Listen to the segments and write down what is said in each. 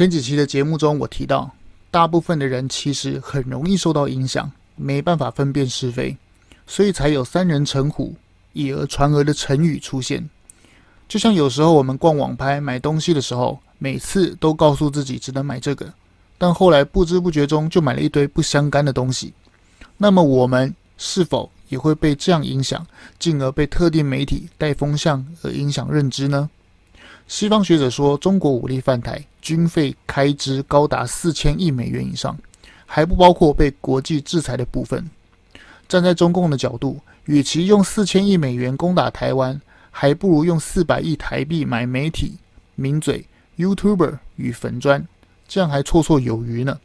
前几期的节目中，我提到，大部分的人其实很容易受到影响，没办法分辨是非，所以才有“三人成虎，以讹传讹”的成语出现。就像有时候我们逛网拍买东西的时候，每次都告诉自己只能买这个，但后来不知不觉中就买了一堆不相干的东西。那么我们是否也会被这样影响，进而被特定媒体带风向而影响认知呢？西方学者说，中国武力犯台，军费开支高达四千亿美元以上，还不包括被国际制裁的部分。站在中共的角度，与其用四千亿美元攻打台湾，还不如用四百亿台币买媒体、名嘴、YouTuber 与粉砖，这样还绰绰有余呢。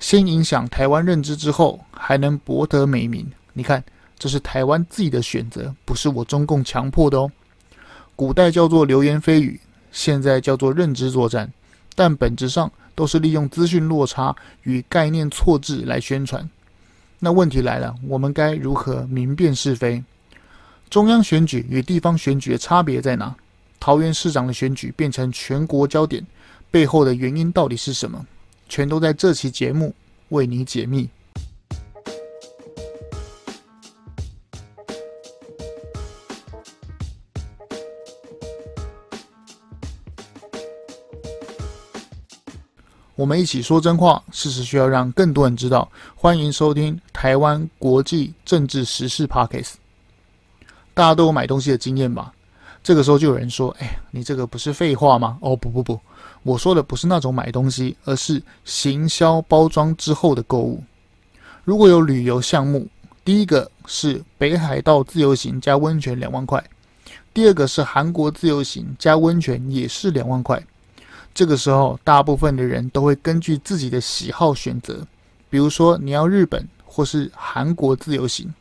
先影响台湾认知之后，还能博得美名。你看，这是台湾自己的选择，不是我中共强迫的哦。古代叫做流言蜚语，现在叫做认知作战，但本质上都是利用资讯落差与概念错置来宣传。那问题来了，我们该如何明辨是非？中央选举与地方选举的差别在哪？桃园市长的选举变成全国焦点，背后的原因到底是什么？全都在这期节目为你解密。我们一起说真话，事实需要让更多人知道。欢迎收听台湾国际政治时事 Podcast。大家都有买东西的经验吧？这个时候就有人说：“哎，你这个不是废话吗？”哦，不不不，我说的不是那种买东西，而是行销包装之后的购物。如果有旅游项目，第一个是北海道自由行加温泉两万块，第二个是韩国自由行加温泉也是两万块。这个时候，大部分的人都会根据自己的喜好选择，比如说你要日本或是韩国自由行。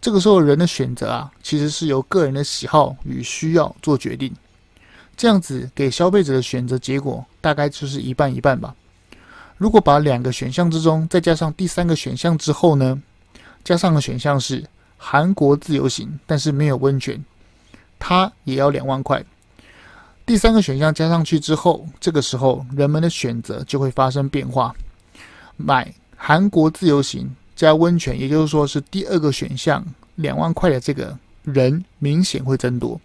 这个时候，人的选择啊，其实是由个人的喜好与需要做决定。这样子给消费者的选择结果，大概就是一半一半吧。如果把两个选项之中再加上第三个选项之后呢，加上的选项是韩国自由行，但是没有温泉，它也要两万块。第三个选项加上去之后，这个时候人们的选择就会发生变化。买韩国自由行加温泉，也就是说是第二个选项两万块的这个人明显会增多。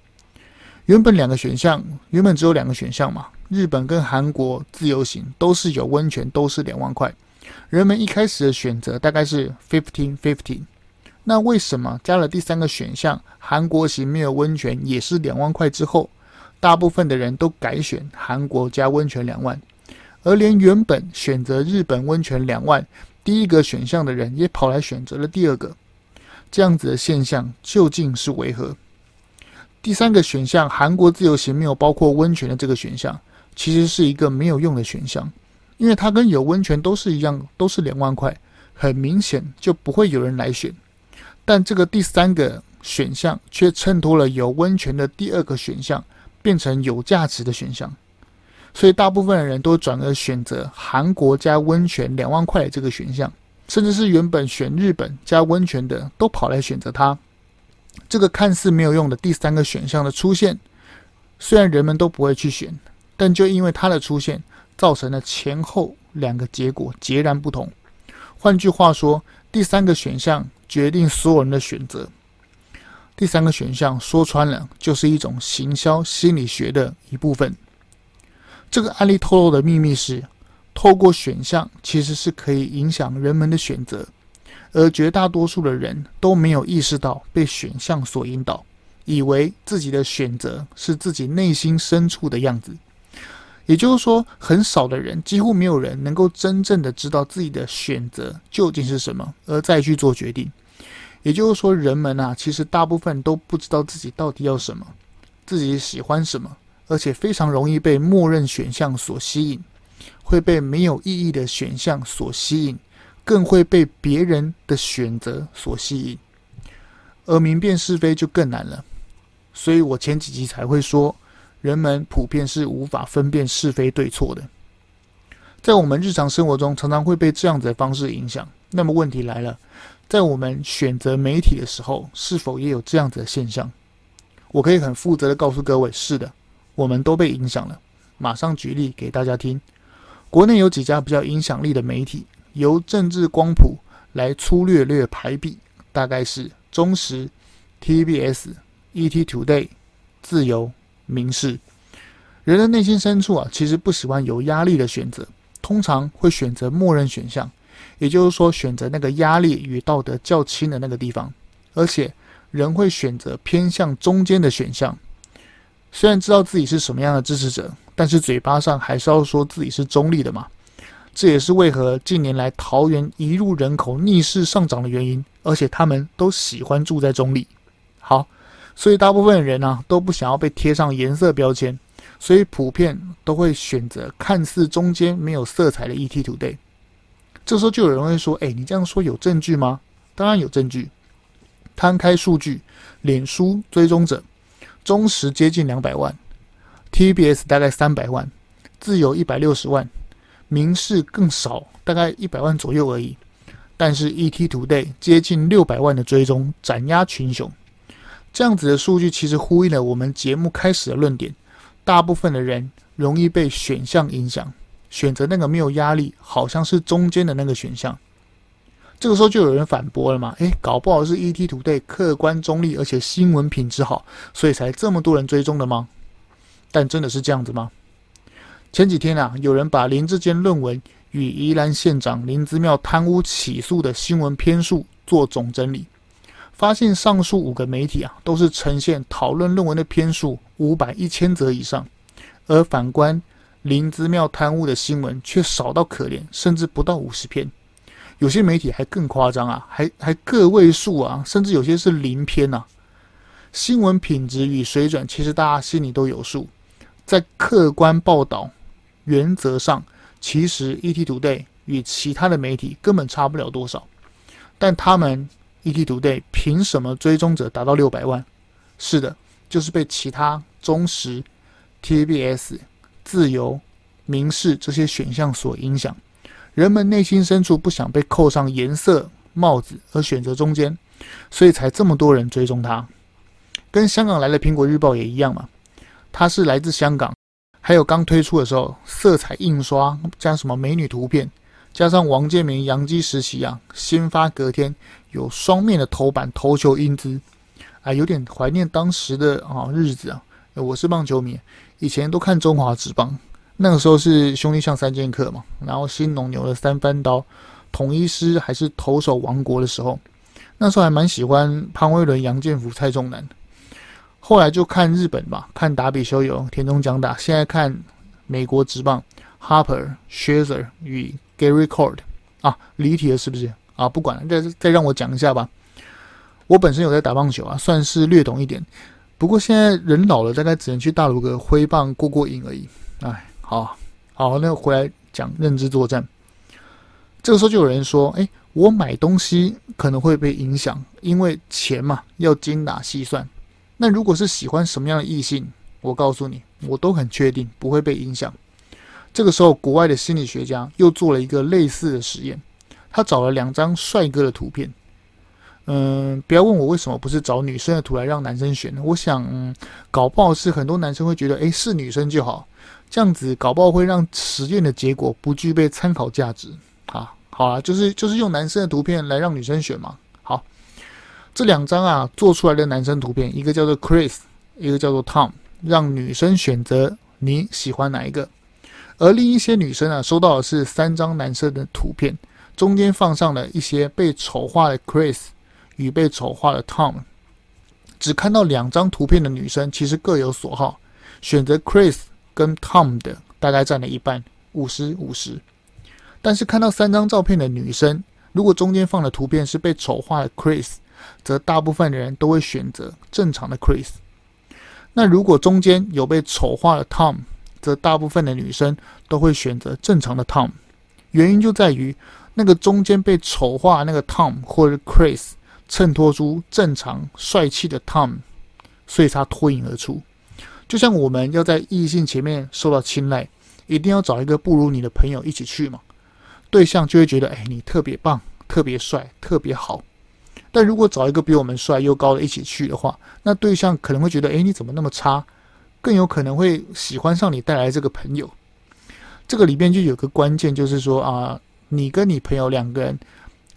原本两个选项，原本只有两个选项嘛，日本跟韩国自由行都是有温泉，都是两万块。人们一开始的选择大概是 fifteen fifteen。那为什么加了第三个选项韩国行没有温泉也是两万块之后？大部分的人都改选韩国加温泉两万，而连原本选择日本温泉两万第一个选项的人也跑来选择了第二个，这样子的现象究竟是为何？第三个选项韩国自由行没有包括温泉的这个选项，其实是一个没有用的选项，因为它跟有温泉都是一样，都是两万块，很明显就不会有人来选。但这个第三个选项却衬托了有温泉的第二个选项。变成有价值的选项，所以大部分的人都转而选择韩国加温泉两万块这个选项，甚至是原本选日本加温泉的都跑来选择它。这个看似没有用的第三个选项的出现，虽然人们都不会去选，但就因为它的出现，造成了前后两个结果截然不同。换句话说，第三个选项决定所有人的选择。第三个选项说穿了，就是一种行销心理学的一部分。这个案例透露的秘密是，透过选项其实是可以影响人们的选择，而绝大多数的人都没有意识到被选项所引导，以为自己的选择是自己内心深处的样子。也就是说，很少的人，几乎没有人能够真正的知道自己的选择究竟是什么，而再去做决定。也就是说，人们啊，其实大部分都不知道自己到底要什么，自己喜欢什么，而且非常容易被默认选项所吸引，会被没有意义的选项所吸引，更会被别人的选择所吸引，而明辨是非就更难了。所以我前几集才会说，人们普遍是无法分辨是非对错的，在我们日常生活中，常常会被这样子的方式影响。那么问题来了。在我们选择媒体的时候，是否也有这样子的现象？我可以很负责的告诉各位，是的，我们都被影响了。马上举例给大家听。国内有几家比较影响力的媒体，由政治光谱来粗略略排比，大概是中时、TBS、ETtoday、自由、民视。人的内心深处啊，其实不喜欢有压力的选择，通常会选择默认选项，也就是说，选择那个压力与道德较轻的那个地方。而且，人会选择偏向中间的选项。虽然知道自己是什么样的支持者，但是嘴巴上还是要说自己是中立的嘛。这也是为何近年来桃园移入人口逆势上涨的原因。而且他们都喜欢住在中立。好，所以大部分人呢、都不想要被贴上颜色标签。所以普遍都会选择看似中间没有色彩的 ETtoday。这时候就有人会说：“哎，你这样说有证据吗？”当然有证据。摊开数据，脸书追踪者，中时接近两百万，TBS 大概三百万，自由一百六十万，民视更少，大概一百万左右而已。但是 ETtoday 接近六百万的追踪，斩压群雄。这样子的数据其实呼应了我们节目开始的论点。大部分的人容易被选项影响，选择那个没有压力，好像是中间的那个选项。这个时候就有人反驳了嘛？诶，搞不好是 ETtoday 客观中立，而且新闻品质好，所以才这么多人追踪的吗？但真的是这样子吗？前几天啊，有人把林志坚论文与宜兰县长林姿妙贪污起诉的新闻篇数做总整理。发现上述五个媒体啊，都是呈现讨论论文的篇数五百、一千则以上，而反观林姿妙贪污的新闻却少到可怜，甚至不到五十篇。有些媒体还更夸张啊，还还个位数啊，甚至有些是零篇啊。新闻品质与水准，其实大家心里都有数。在客观报道原则上，其实 ETtoday 与其他的媒体根本差不了多少，但他们。ETtoday 凭什么追踪者达到六百万？是的，就是被其他忠实、TBS、自由、民视这些选项所影响。人们内心深处不想被扣上颜色帽子，而选择中间，所以才这么多人追踪他。跟香港来的《苹果日报》也一样嘛，它是来自香港，还有刚推出的时候，色彩印刷加什么美女图片。加上王建民洋基时期啊，先发隔天有双面的头版头球英姿，啊，有点怀念当时的啊日子啊。我是棒球迷，以前都看中华职棒，那个时候是兄弟像三剑客嘛，然后新农牛的三番刀，统一狮还是投手王国的时候，那时候还蛮喜欢潘威伦、杨建福、蔡仲南。后来就看日本吧，看达比修有、田中将打，现在看美国职棒，Harper、Scherzer 与。Gary Cole 啊，离题了是不是啊？不管了，再再让我讲一下吧。我本身有在打棒球啊，算是略懂一点。不过现在人老了，大概只能去大鲁阁挥棒过过瘾而已。哎，好，好，那回来讲认知作战。这个时候就有人说：“哎，我买东西可能会被影响，因为钱嘛，要精打细算。那如果是喜欢什么样的异性，我告诉你，我都很确定不会被影响。”这个时候，国外的心理学家又做了一个类似的实验。他找了两张帅哥的图片。嗯，不要问我为什么不是找女生的图来让男生选呢？我想，搞不好是很多男生会觉得，诶，是女生就好，这样子搞不好会让实验的结果不具备参考价值。啊，好啊，就是就是用男生的图片来让女生选嘛。好，这两张啊做出来的男生图片，一个叫做 Chris，一个叫做 Tom，让女生选择你喜欢哪一个。而另一些女生啊，收到的是三张男生的图片，中间放上了一些被丑化的 Chris 与被丑化的 Tom。只看到两张图片的女生，其实各有所好，选择 Chris 跟 Tom 的大概占了一半，五十五十。但是看到三张照片的女生，如果中间放的图片是被丑化的 Chris，则大部分的人都会选择正常的 Chris。那如果中间有被丑化的 Tom，则大部分的女生都会选择正常的 Tom，原因就在于那个中间被丑化那个 Tom 或者 Chris 衬托出正常帅气的 Tom，所以他脱颖而出。就像我们要在异性前面受到青睐，一定要找一个不如你的朋友一起去嘛，对象就会觉得哎，你特别棒、特别帅、特别好。但如果找一个比我们帅又高的一起去的话，那对象可能会觉得哎，你怎么那么差？更有可能会喜欢上你带来这个朋友。这个里面就有个关键，就是说啊，你跟你朋友两个人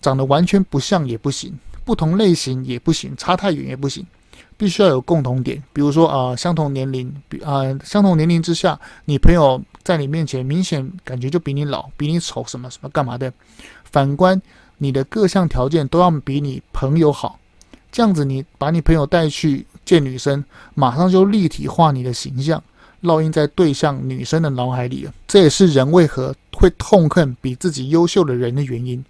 长得完全不像也不行，不同类型也不行，差太远也不行，必须要有共同点。比如说啊，相同年龄，比啊相同年龄之下，你朋友在你面前明显感觉就比你老，比你丑，什么什么干嘛的。反观你的各项条件都要比你朋友好，这样子你把你朋友带去见女生，马上就立体化你的形象。烙印在对象女生的脑海里了，这也是人为何会痛恨比自己优秀的人的原因。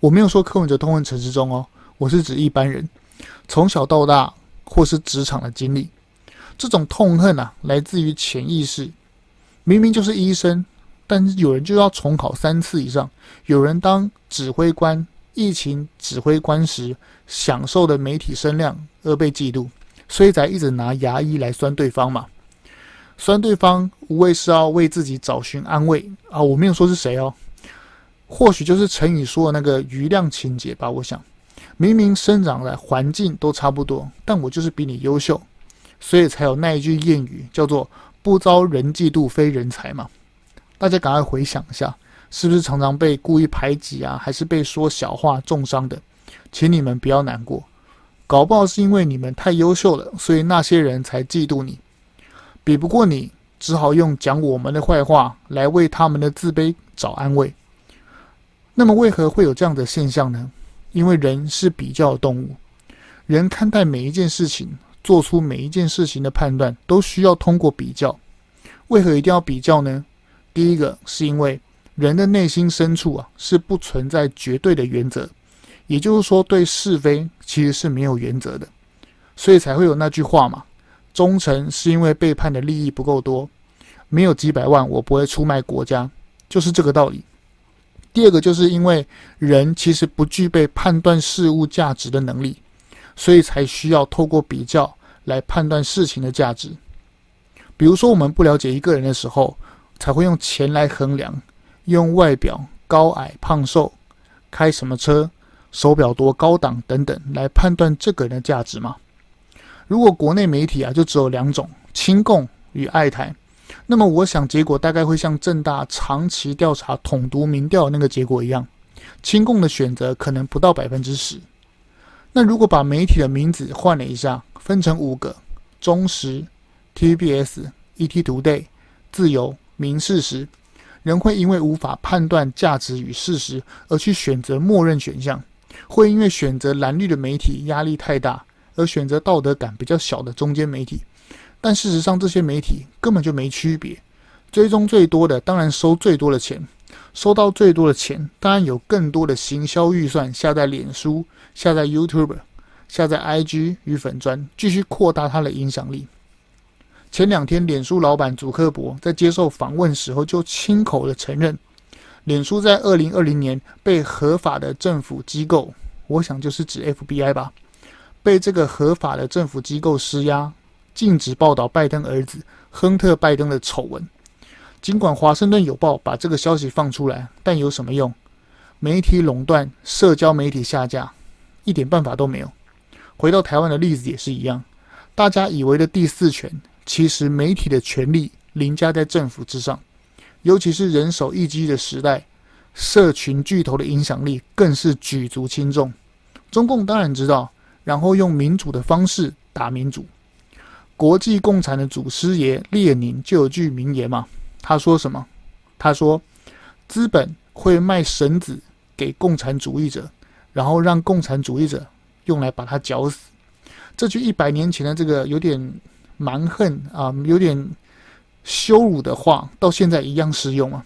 我没有说柯文哲痛恨陈时中哦，我是指一般人从小到大或是职场的经历，这种痛恨啊，来自于潜意识。明明就是医生，但是有人就要重考三次以上；有人当指挥官，疫情指挥官时享受的媒体声量而被嫉妒，所以才一直拿牙医来酸对方嘛。酸对方无谓是要为自己找寻安慰啊！我没有说是谁哦，或许就是成语说的那个余量情节吧。我想，明明生长的环境都差不多，但我就是比你优秀，所以才有那一句谚语叫做“不遭人嫉妒非人才”嘛。大家赶快回想一下，是不是常常被故意排挤啊，还是被说小话重伤的？请你们不要难过，搞不好是因为你们太优秀了，所以那些人才嫉妒你。比不过你，只好用讲我们的坏话来为他们的自卑找安慰。那么，为何会有这样的现象呢？因为人是比较动物，人看待每一件事情，做出每一件事情的判断，都需要通过比较。为何一定要比较呢？第一个是因为人的内心深处啊，是不存在绝对的原则，也就是说，对是非其实是没有原则的，所以才会有那句话嘛。忠诚是因为背叛的利益不够多，没有几百万，我不会出卖国家，就是这个道理。第二个就是因为人其实不具备判断事物价值的能力，所以才需要透过比较来判断事情的价值。比如说，我们不了解一个人的时候，才会用钱来衡量，用外表高矮胖瘦、开什么车、手表多高档等等来判断这个人的价值吗？如果国内媒体啊就只有两种，亲共与爱台，那么我想结果大概会像正大长期调查统独民调那个结果一样，亲共的选择可能不到百分之十。那如果把媒体的名字换了一下，分成五个：中时、TVBS、ETtoday、自由、明事实，人会因为无法判断价值与事实而去选择默认选项，会因为选择蓝绿的媒体压力太大。而选择道德感比较小的中间媒体，但事实上这些媒体根本就没区别。追踪最多的当然收最多的钱，收到最多的钱当然有更多的行销预算下在脸书、下在 YouTube、下在 IG 与粉砖，继续扩大它的影响力。前两天，脸书老板祖克伯在接受访问时候就亲口的承认，脸书在二零二零年被合法的政府机构，我想就是指 FBI 吧。被这个合法的政府机构施压，禁止报道拜登儿子亨特·拜登的丑闻。尽管《华盛顿邮报》把这个消息放出来，但有什么用？媒体垄断，社交媒体下架，一点办法都没有。回到台湾的例子也是一样，大家以为的第四权，其实媒体的权力凌驾在政府之上。尤其是人手一机的时代，社群巨头的影响力更是举足轻重。中共当然知道。然后用民主的方式打民主。国际共产的祖师爷列宁就有句名言嘛，他说什么？他说：“资本会卖绳子给共产主义者，然后让共产主义者用来把他绞死。”这句一百年前的这个有点蛮横啊，有点羞辱的话，到现在一样适用啊。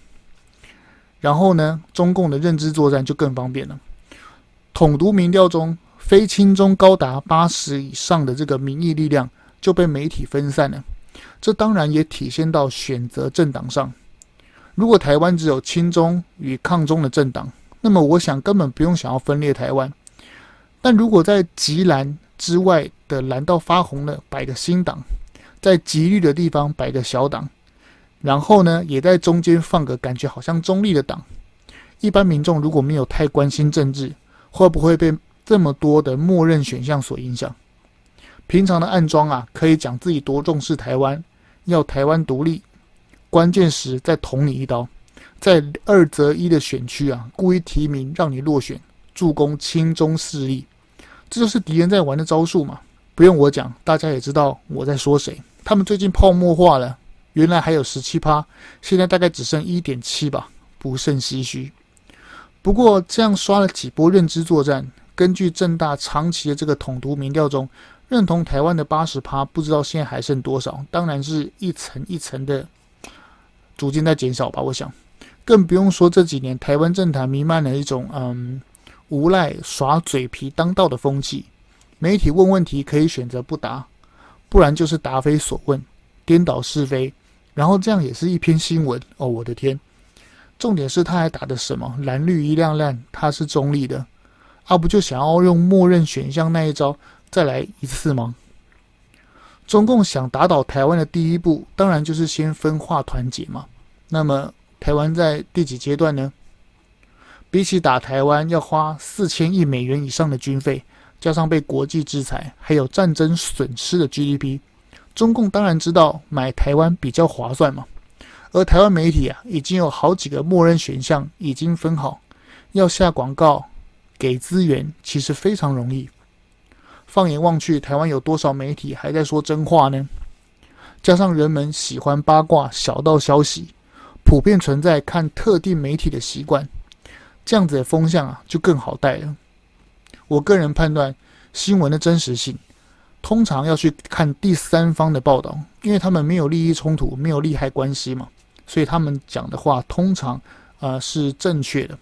然后呢，中共的认知作战就更方便了。统独民调中。非亲中高达八十以上的这个民意力量就被媒体分散了，这当然也体现到选择政党上。如果台湾只有亲中与抗中的政党，那么我想根本不用想要分裂台湾。但如果在极蓝之外的蓝到发红了摆个新党，在极绿的地方摆个小党，然后呢也在中间放个感觉好像中立的党，一般民众如果没有太关心政治，会不会被这么多的默认选项所影响，平常的暗桩啊，可以讲自己多重视台湾，要台湾独立，关键时再捅你一刀，在二择一的选区啊，故意提名让你落选，助攻亲中势力，这就是敌人在玩的招数嘛。不用我讲，大家也知道我在说谁。他们最近泡沫化了，原来还有十七趴，现在大概只剩一点七吧，不胜唏嘘。不过这样刷了几波认知作战，根据正大长期的这个统独民调中，认同台湾的八十趴，不知道现在还剩多少？当然是一层一层的逐渐在减少吧。我想，更不用说这几年台湾政坛弥漫了一种嗯无赖耍嘴皮当道的风气，媒体问问题可以选择不答，不然就是答非所问，颠倒是非，然后这样也是一篇新闻哦。我的天！重点是他还打的什么蓝绿一亮亮，他是中立的，啊不就想要用默认选项那一招再来一次吗？中共想打倒台湾的第一步，当然就是先分化团结嘛。那么台湾在第几阶段呢？比起打台湾要花四千亿美元以上的军费，加上被国际制裁，还有战争损失的 GDP，中共当然知道买台湾比较划算嘛。而台湾媒体啊，已经有好几个默认选项已经分好，要下广告、给资源，其实非常容易。放眼望去，台湾有多少媒体还在说真话呢？加上人们喜欢八卦、小道消息，普遍存在看特定媒体的习惯，这样子的风向啊，就更好带了。我个人判断，新闻的真实性。通常要去看第三方的报道，因为他们没有利益冲突，没有利害关系嘛，所以他们讲的话通常呃是正确的。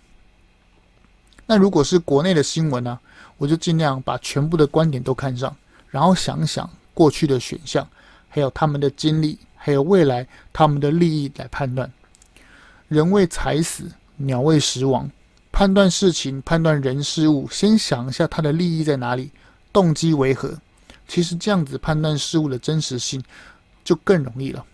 那如果是国内的新闻呢，我就尽量把全部的观点都看上，然后想想过去的选项，还有他们的经历，还有未来他们的利益来判断。人为财死，鸟为食亡，判断事情、判断人事物，先想一下他的利益在哪里，动机为何。其实这样子判断事物的真实性就更容易了。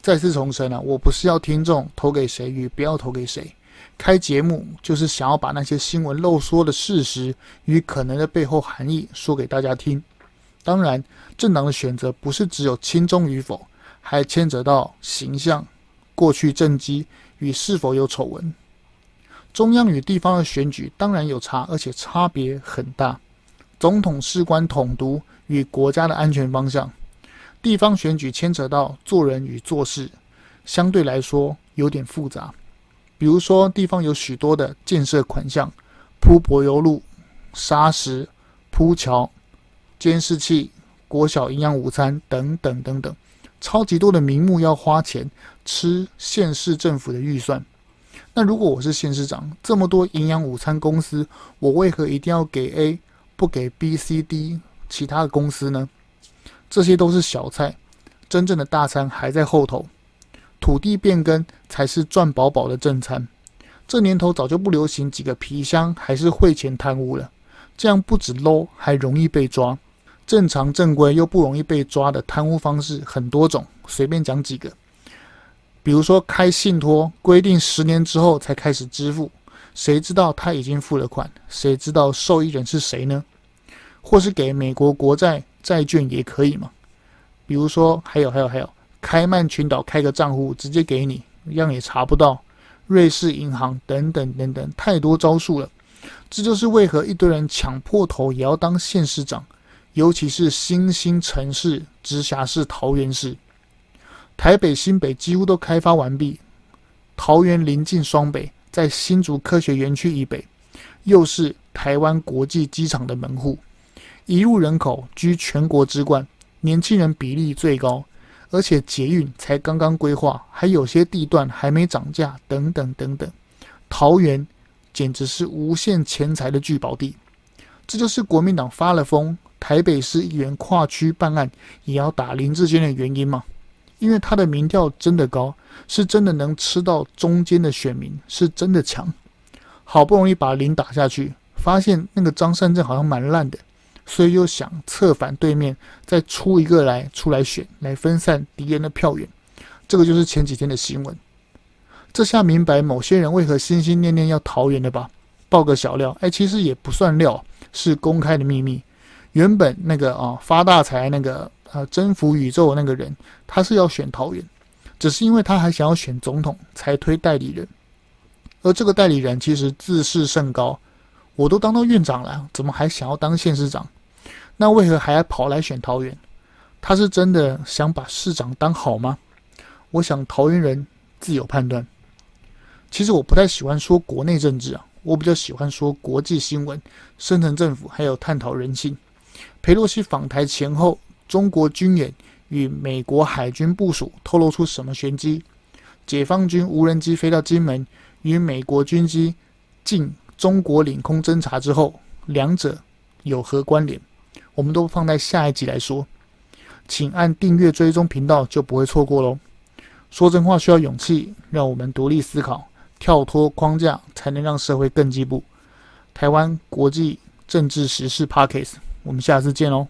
再次重申啊，我不是要听众投给谁与不要投给谁，开节目就是想要把那些新闻漏说的事实与可能的背后含义说给大家听。当然，政党的选择不是只有亲中与否，还牵扯到形象、过去政绩与是否有丑闻。中央与地方的选举当然有差，而且差别很大。总统事关统独与国家的安全方向，地方选举牵扯到做人与做事，相对来说有点复杂。比如说，地方有许多的建设款项，铺柏油路、砂石、铺桥、监视器、国小营养午餐等等等等，超级多的名目要花钱吃县市政府的预算。那如果我是县市长，这么多营养午餐公司，我为何一定要给 A？不给 B、C、D 其他的公司呢？这些都是小菜，真正的大餐还在后头。土地变更才是赚饱饱的正餐。这年头早就不流行几个皮箱还是汇钱贪污了，这样不止 low，还容易被抓。正常正规又不容易被抓的贪污方式很多种，随便讲几个。比如说开信托，规定十年之后才开始支付。谁知道他已经付了款？谁知道受益人是谁呢？或是给美国国债债券也可以嘛？比如说，还有还有还有，开曼群岛开个账户直接给你，一样也查不到。瑞士银行等等等等，太多招数了。这就是为何一堆人抢破头也要当县市长，尤其是新兴城市、直辖市、桃园市、台北、新北几乎都开发完毕，桃园临近双北。在新竹科学园区以北，又是台湾国际机场的门户，一入人口居全国之冠，年轻人比例最高，而且捷运才刚刚规划，还有些地段还没涨价，等等等等。桃园简直是无限钱财的聚宝地，这就是国民党发了疯，台北市议员跨区办案也要打林志坚的原因吗？因为他的民调真的高，是真的能吃到中间的选民，是真的强。好不容易把林打下去，发现那个张善政好像蛮烂的，所以又想策反对面，再出一个来出来选，来分散敌人的票源。这个就是前几天的新闻。这下明白某些人为何心心念念要桃园了吧？爆个小料，哎，其实也不算料，是公开的秘密。原本那个啊发大财那个。呃，征服宇宙那个人，他是要选桃园，只是因为他还想要选总统才推代理人，而这个代理人其实自视甚高，我都当到院长了，怎么还想要当县市长？那为何还要跑来选桃园？他是真的想把市长当好吗？我想桃园人自有判断。其实我不太喜欢说国内政治啊，我比较喜欢说国际新闻、深层政府，还有探讨人性。裴洛西访台前后，中国军演与美国海军部署透露出什么玄机？解放军无人机飞到金门，与美国军机进中国领空侦察之后，两者有何关联？我们都放在下一集来说。请按订阅追踪频道，就不会错过喽。说真话需要勇气，让我们独立思考。跳脱框架，才能让社会更进步。台湾国际政治时事 Podcast，我们下次见喽。